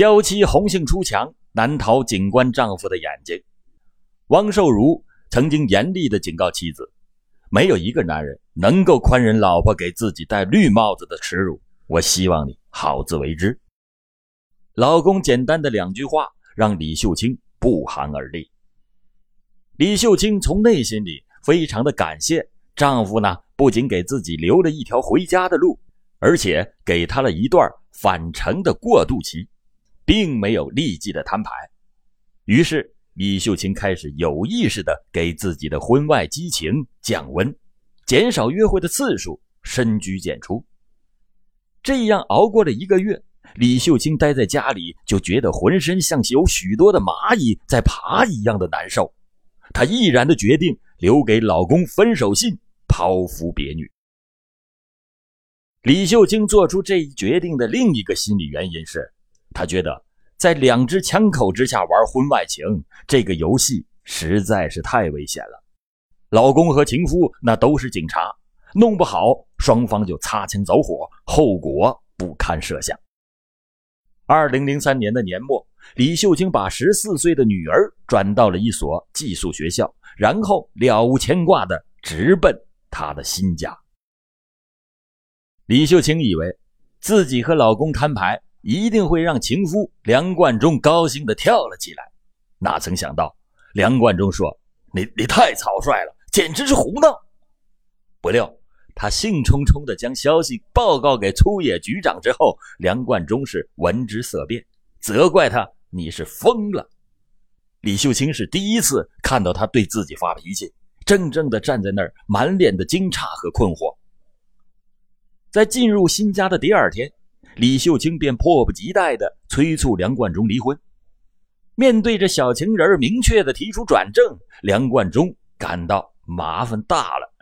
娇妻红杏出墙，难逃警官丈夫的眼睛。汪寿如曾经严厉地警告妻子：“没有一个男人能够宽忍老婆给自己戴绿帽子的耻辱。我希望你好自为之。”老公简单的两句话让李秀清不寒而栗。李秀清从内心里非常的感谢丈夫呢，不仅给自己留了一条回家的路，而且给她了一段返程的过渡期，并没有立即的摊牌。于是。李秀清开始有意识的给自己的婚外激情降温，减少约会的次数，深居简出。这样熬过了一个月，李秀清待在家里就觉得浑身像有许多的蚂蚁在爬一样的难受。她毅然的决定留给老公分手信，抛夫别女。李秀清做出这一决定的另一个心理原因是，她觉得。在两只枪口之下玩婚外情，这个游戏实在是太危险了。老公和情夫那都是警察，弄不好双方就擦枪走火，后果不堪设想。二零零三年的年末，李秀清把十四岁的女儿转到了一所寄宿学校，然后了无牵挂的直奔他的新家。李秀清以为自己和老公摊牌。一定会让情夫梁冠中高兴的跳了起来，哪曾想到梁冠中说：“你你太草率了，简直是胡闹！”不料他兴冲冲的将消息报告给粗野局长之后，梁冠中是闻之色变，责怪他：“你是疯了！”李秀清是第一次看到他对自己发脾气，怔怔的站在那儿，满脸的惊诧和困惑。在进入新家的第二天。李秀清便迫不及待地催促梁冠中离婚。面对着小情人明确地提出转正，梁冠中感到麻烦大了。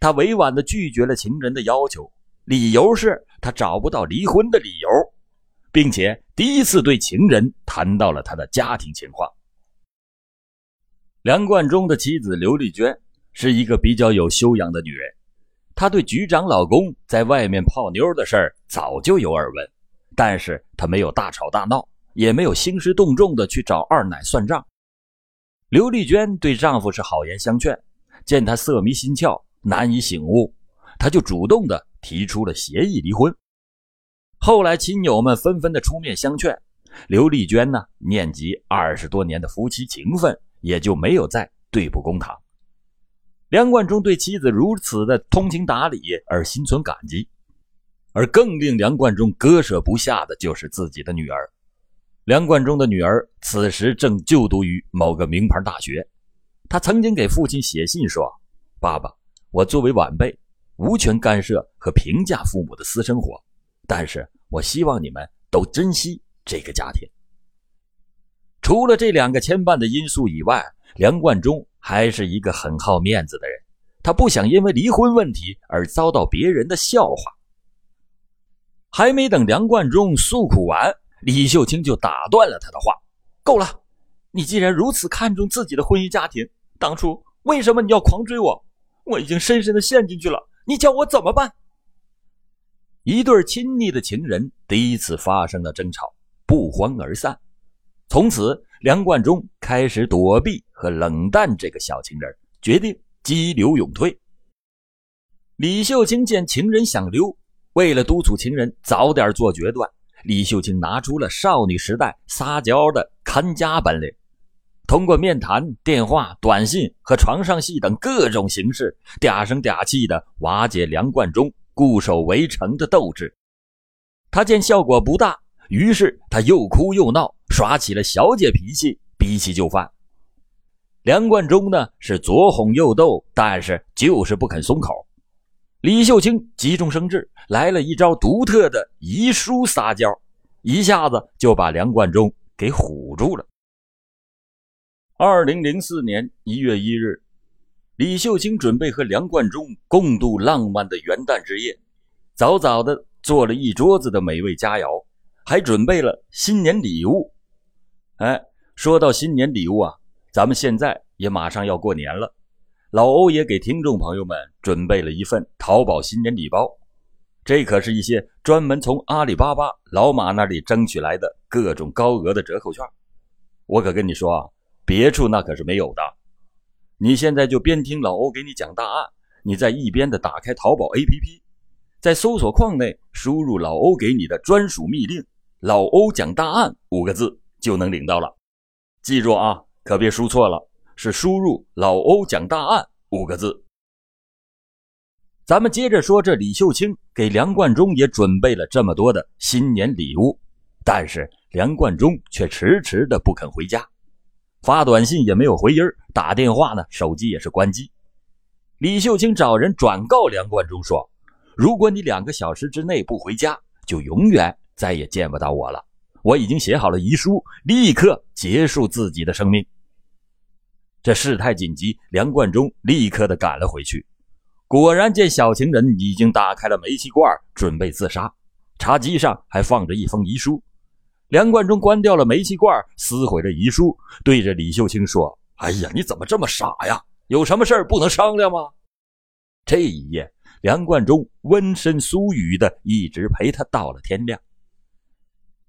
他委婉地拒绝了情人的要求，理由是他找不到离婚的理由，并且第一次对情人谈到了他的家庭情况。梁冠中的妻子刘丽娟是一个比较有修养的女人。她对局长老公在外面泡妞的事儿早就有耳闻，但是她没有大吵大闹，也没有兴师动众的去找二奶算账。刘丽娟对丈夫是好言相劝，见他色迷心窍，难以醒悟，她就主动的提出了协议离婚。后来亲友们纷纷的出面相劝，刘丽娟呢念及二十多年的夫妻情分，也就没有再对簿公堂。梁冠中对妻子如此的通情达理而心存感激，而更令梁冠中割舍不下的就是自己的女儿。梁冠中的女儿此时正就读于某个名牌大学，她曾经给父亲写信说：“爸爸，我作为晚辈，无权干涉和评价父母的私生活，但是我希望你们都珍惜这个家庭。”除了这两个牵绊的因素以外，梁冠中。还是一个很好面子的人，他不想因为离婚问题而遭到别人的笑话。还没等梁冠中诉苦完，李秀清就打断了他的话：“够了！你既然如此看重自己的婚姻家庭，当初为什么你要狂追我？我已经深深的陷进去了，你叫我怎么办？”一对亲昵的情人第一次发生了争吵，不欢而散。从此，梁冠中开始躲避和冷淡这个小情人，决定激流勇退。李秀清见情人想溜，为了督促情人早点做决断，李秀清拿出了少女时代撒娇的看家本领，通过面谈、电话、短信和床上戏等各种形式，嗲声嗲气的瓦解梁冠中固守围城的斗志。他见效果不大。于是他又哭又闹，耍起了小姐脾气，逼起就范。梁冠中呢是左哄右逗，但是就是不肯松口。李秀清急中生智，来了一招独特的遗书撒娇，一下子就把梁冠中给唬住了。二零零四年一月一日，李秀清准备和梁冠中共度浪漫的元旦之夜，早早的做了一桌子的美味佳肴。还准备了新年礼物，哎，说到新年礼物啊，咱们现在也马上要过年了，老欧也给听众朋友们准备了一份淘宝新年礼包。这可是一些专门从阿里巴巴老马那里争取来的各种高额的折扣券。我可跟你说啊，别处那可是没有的。你现在就边听老欧给你讲大案，你在一边的打开淘宝 APP，在搜索框内输入老欧给你的专属密令“老欧讲大案”五个字，就能领到了。记住啊，可别输错了，是输入“老欧讲大案”五个字。咱们接着说，这李秀清给梁冠中也准备了这么多的新年礼物，但是梁冠中却迟迟的不肯回家，发短信也没有回音打电话呢手机也是关机。李秀清找人转告梁冠中说：“如果你两个小时之内不回家，就永远再也见不到我了。我已经写好了遗书，立刻结束自己的生命。”这事态紧急，梁冠中立刻的赶了回去。果然见小情人已经打开了煤气罐，准备自杀。茶几上还放着一封遗书。梁冠中关掉了煤气罐，撕毁了遗书，对着李秀清说：“哎呀，你怎么这么傻呀？有什么事不能商量吗？”这一夜，梁冠中温身酥语的一直陪他到了天亮。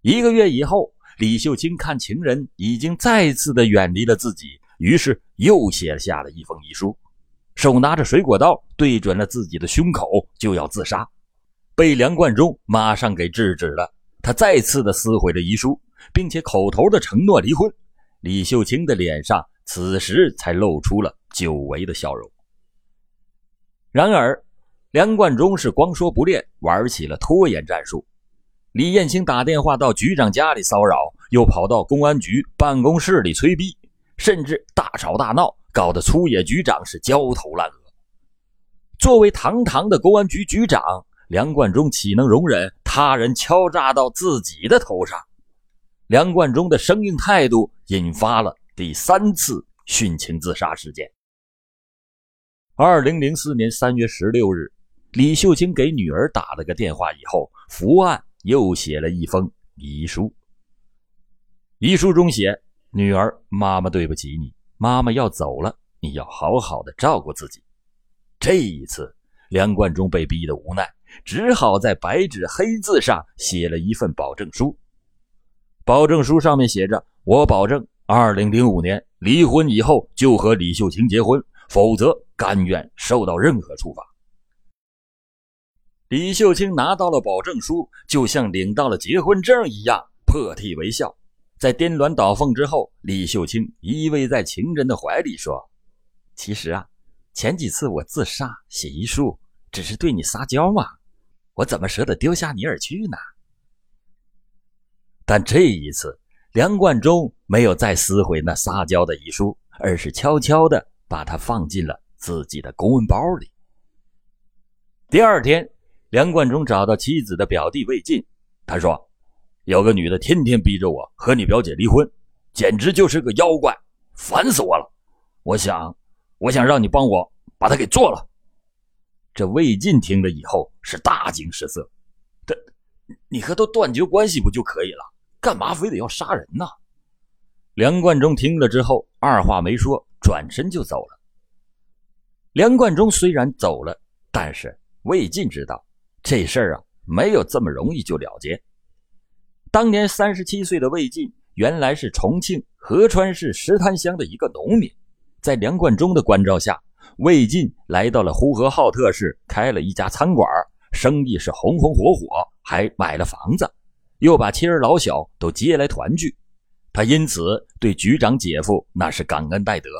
一个月以后，李秀清看情人已经再次的远离了自己，于是又写下了一封遗书。手拿着水果刀对准了自己的胸口，就要自杀，被梁冠中马上给制止了。他再次的撕毁了遗书，并且口头的承诺离婚。李秀清的脸上此时才露出了久违的笑容。然而，梁冠中是光说不练，玩起了拖延战术。李艳青打电话到局长家里骚扰，又跑到公安局办公室里催逼，甚至大吵大闹。搞得粗野局长是焦头烂额。作为堂堂的公安局局长，梁冠中岂能容忍他人敲诈到自己的头上？梁冠中的生硬态度引发了第三次殉情自杀事件。二零零四年三月十六日，李秀清给女儿打了个电话以后，伏案又写了一封遗书。遗书中写：“女儿，妈妈对不起你。”妈妈要走了，你要好好的照顾自己。这一次，梁冠中被逼得无奈，只好在白纸黑字上写了一份保证书。保证书上面写着：“我保证，二零零五年离婚以后就和李秀清结婚，否则甘愿受到任何处罚。”李秀清拿到了保证书，就像领到了结婚证一样，破涕为笑。在颠鸾倒凤之后，李秀清依偎在情人的怀里说：“其实啊，前几次我自杀写遗书，只是对你撒娇嘛，我怎么舍得丢下你而去呢？”但这一次，梁冠中没有再撕毁那撒娇的遗书，而是悄悄的把它放进了自己的公文包里。第二天，梁冠中找到妻子的表弟魏晋，他说。有个女的天天逼着我和你表姐离婚，简直就是个妖怪，烦死我了！我想，我想让你帮我把她给做了。这魏晋听了以后是大惊失色，这你和他断绝关系不就可以了？干嘛非得要杀人呢？梁冠中听了之后，二话没说，转身就走了。梁冠中虽然走了，但是魏晋知道这事儿啊，没有这么容易就了结。当年三十七岁的魏晋，原来是重庆合川市石滩乡的一个农民。在梁冠中的关照下，魏晋来到了呼和浩特市，开了一家餐馆，生意是红红火火，还买了房子，又把妻儿老小都接来团聚。他因此对局长姐夫那是感恩戴德。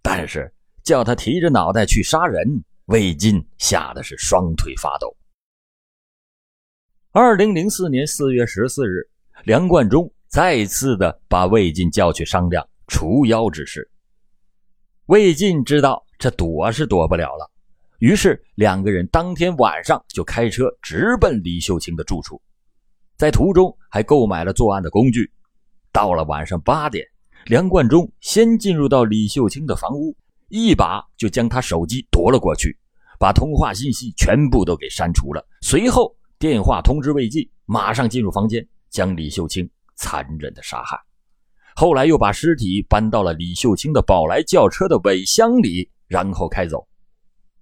但是叫他提着脑袋去杀人，魏晋吓得是双腿发抖。二零零四年四月十四日，梁冠中再次的把魏晋叫去商量除妖之事。魏晋知道这躲是躲不了了，于是两个人当天晚上就开车直奔李秀清的住处，在途中还购买了作案的工具。到了晚上八点，梁冠中先进入到李秀清的房屋，一把就将他手机夺了过去，把通话信息全部都给删除了，随后。电话通知魏晋，马上进入房间，将李秀清残忍的杀害。后来又把尸体搬到了李秀清的宝来轿车的尾箱里，然后开走。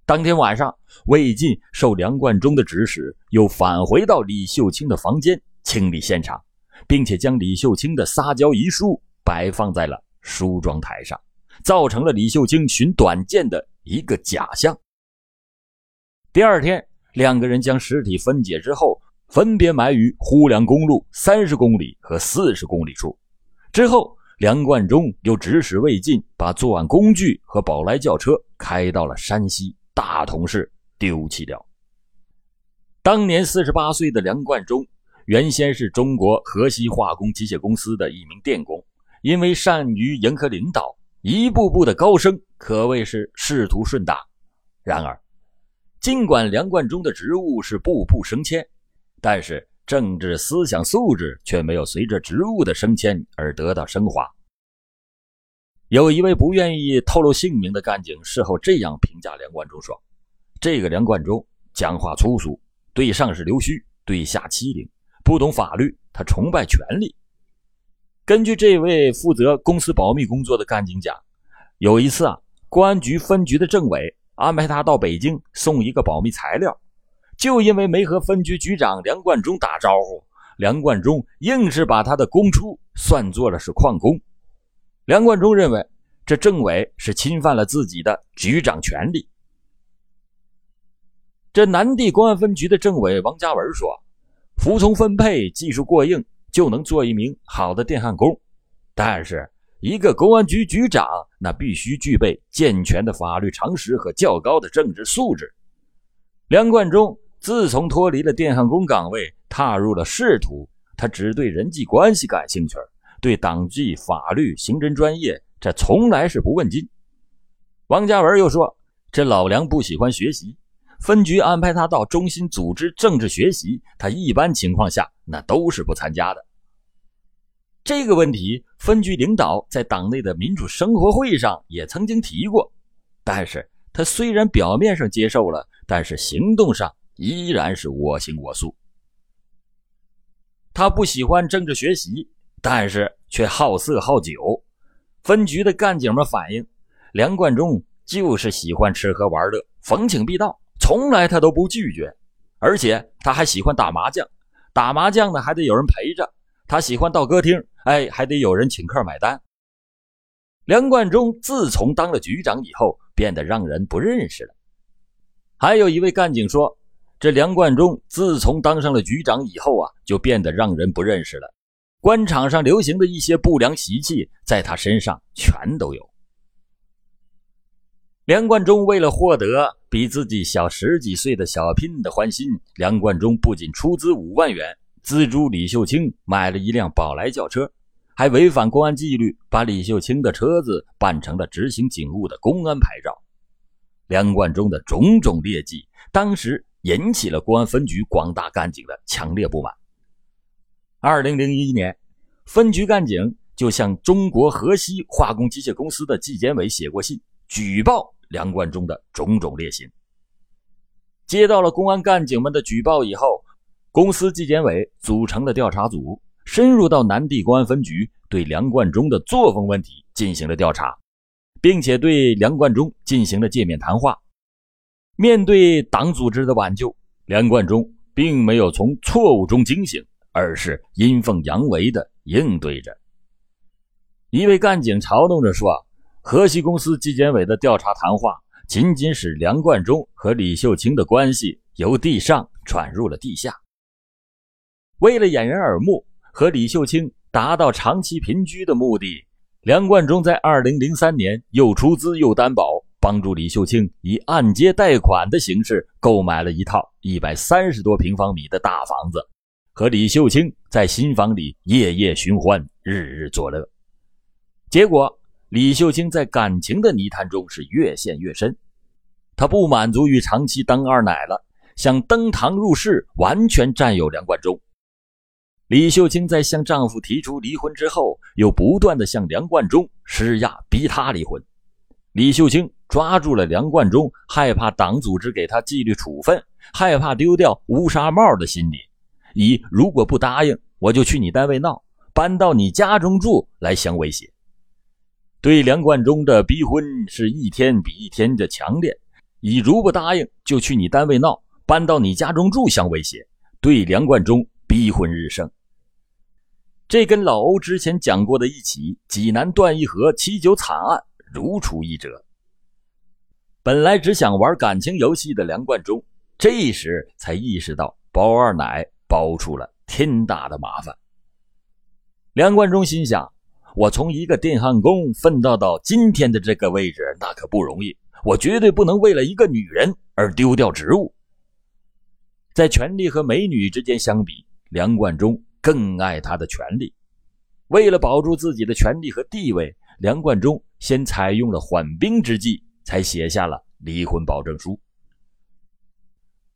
当天晚上，魏晋受梁冠中的指使，又返回到李秀清的房间清理现场，并且将李秀清的撒娇遗书摆放在了梳妆台上，造成了李秀清寻短见的一个假象。第二天，两个人将尸体分解之后，分别埋于呼梁公路三十公里和四十公里处。之后，梁冠中又指使魏晋把作案工具和宝来轿车开到了山西大同市丢弃掉。当年四十八岁的梁冠中，原先是中国河西化工机械公司的一名电工，因为善于迎合领导，一步步的高升，可谓是仕途顺达。然而，尽管梁冠中的职务是步步升迁，但是。政治思想素质却没有随着职务的升迁而得到升华。有一位不愿意透露姓名的干警事后这样评价梁冠中说：“这个梁冠中讲话粗俗，对上是溜须，对下欺凌，不懂法律，他崇拜权力。”根据这位负责公司保密工作的干警讲，有一次啊，公安局分局的政委安排他到北京送一个保密材料。就因为没和分局局长梁冠中打招呼，梁冠中硬是把他的供出算作了是旷工。梁冠中认为这政委是侵犯了自己的局长权利。这南地公安分局的政委王家文说：“服从分配，技术过硬，就能做一名好的电焊工。但是，一个公安局局长，那必须具备健全的法律常识和较高的政治素质。”梁冠中。自从脱离了电焊工岗位，踏入了仕途，他只对人际关系感兴趣，对党纪、法律、刑侦专业，这从来是不问津。王家文又说：“这老梁不喜欢学习，分局安排他到中心组织政治学习，他一般情况下那都是不参加的。”这个问题，分局领导在党内的民主生活会上也曾经提过，但是他虽然表面上接受了，但是行动上。依然是我行我素。他不喜欢政治学习，但是却好色好酒。分局的干警们反映，梁冠中就是喜欢吃喝玩乐，逢请必到，从来他都不拒绝。而且他还喜欢打麻将，打麻将呢还得有人陪着。他喜欢到歌厅，哎，还得有人请客买单。梁冠中自从当了局长以后，变得让人不认识了。还有一位干警说。这梁冠中自从当上了局长以后啊，就变得让人不认识了。官场上流行的一些不良习气，在他身上全都有。梁冠中为了获得比自己小十几岁的小聘的欢心，梁冠中不仅出资五万元资助李秀清买了一辆宝来轿车，还违反公安纪律，把李秀清的车子办成了执行警务的公安牌照。梁冠中的种种劣迹，当时。引起了公安分局广大干警的强烈不满。二零零一年，分局干警就向中国河西化工机械公司的纪检委写过信，举报梁冠中的种种劣行。接到了公安干警们的举报以后，公司纪检委组成了调查组，深入到南地公安分局，对梁冠中的作风问题进行了调查，并且对梁冠中进行了界面谈话。面对党组织的挽救，梁冠中并没有从错误中惊醒，而是阴奉阳违的应对着。一位干警嘲弄着说：“河西公司纪检委的调查谈话，仅仅使梁冠中和李秀清的关系由地上转入了地下。为了掩人耳目，和李秀清达到长期平居的目的，梁冠中在2003年又出资又担保。”帮助李秀清以按揭贷款的形式购买了一套一百三十多平方米的大房子，和李秀清在新房里夜夜寻欢，日日作乐。结果，李秀清在感情的泥潭中是越陷越深。她不满足于长期当二奶了，想登堂入室，完全占有梁冠中。李秀清在向丈夫提出离婚之后，又不断的向梁冠中施压，逼他离婚。李秀清。抓住了梁冠中害怕党组织给他纪律处分，害怕丢掉乌纱帽的心理，以如果不答应，我就去你单位闹，搬到你家中住来相威胁。对梁冠中的逼婚是一天比一天的强烈，以如不答应就去你单位闹，搬到你家中住相威胁，对梁冠中逼婚日盛。这跟老欧之前讲过的一起济南段义和七九惨案如出一辙。本来只想玩感情游戏的梁冠中，这时才意识到包二奶包出了天大的麻烦。梁冠中心想：我从一个电焊工奋斗到今天的这个位置，那可不容易。我绝对不能为了一个女人而丢掉职务。在权力和美女之间相比，梁冠中更爱他的权利。为了保住自己的权利和地位，梁冠中先采用了缓兵之计。才写下了离婚保证书。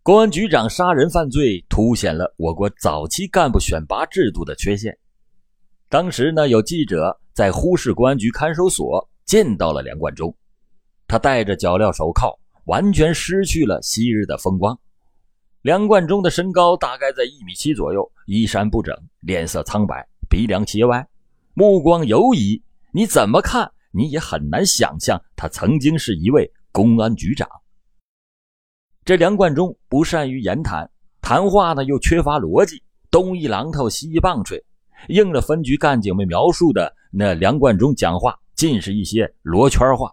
公安局长杀人犯罪凸显了我国早期干部选拔制度的缺陷。当时呢，有记者在呼市公安局看守所见到了梁冠中，他戴着脚镣手铐，完全失去了昔日的风光。梁冠中的身高大概在一米七左右，衣衫不整，脸色苍白，鼻梁斜歪，目光游移，你怎么看？你也很难想象，他曾经是一位公安局长。这梁冠中不善于言谈，谈话呢又缺乏逻辑，东一榔头西一棒槌，应了分局干警们描述的那梁冠中讲话尽是一些罗圈话。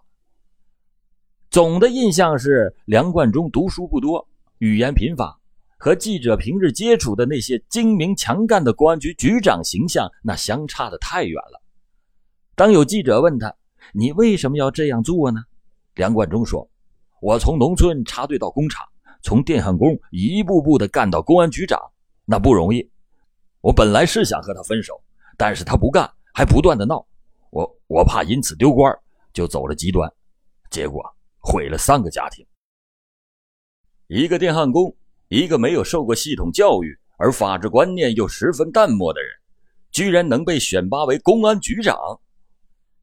总的印象是梁冠中读书不多，语言贫乏，和记者平日接触的那些精明强干的公安局局长形象那相差的太远了。当有记者问他，你为什么要这样做呢？梁冠中说：“我从农村插队到工厂，从电焊工一步步的干到公安局长，那不容易。我本来是想和他分手，但是他不干，还不断的闹，我我怕因此丢官，就走了极端，结果毁了三个家庭。一个电焊工，一个没有受过系统教育而法治观念又十分淡漠的人，居然能被选拔为公安局长。”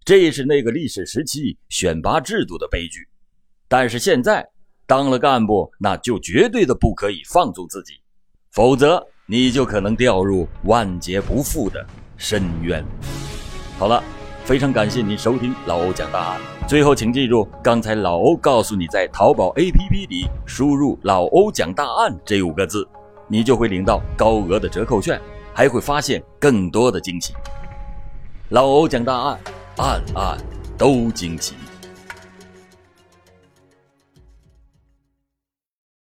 这是那个历史时期选拔制度的悲剧，但是现在当了干部，那就绝对的不可以放纵自己，否则你就可能掉入万劫不复的深渊。好了，非常感谢您收听老欧讲大案。最后，请记住，刚才老欧告诉你，在淘宝 APP 里输入“老欧讲大案”这五个字，你就会领到高额的折扣券，还会发现更多的惊喜。老欧讲大案。案案都惊奇。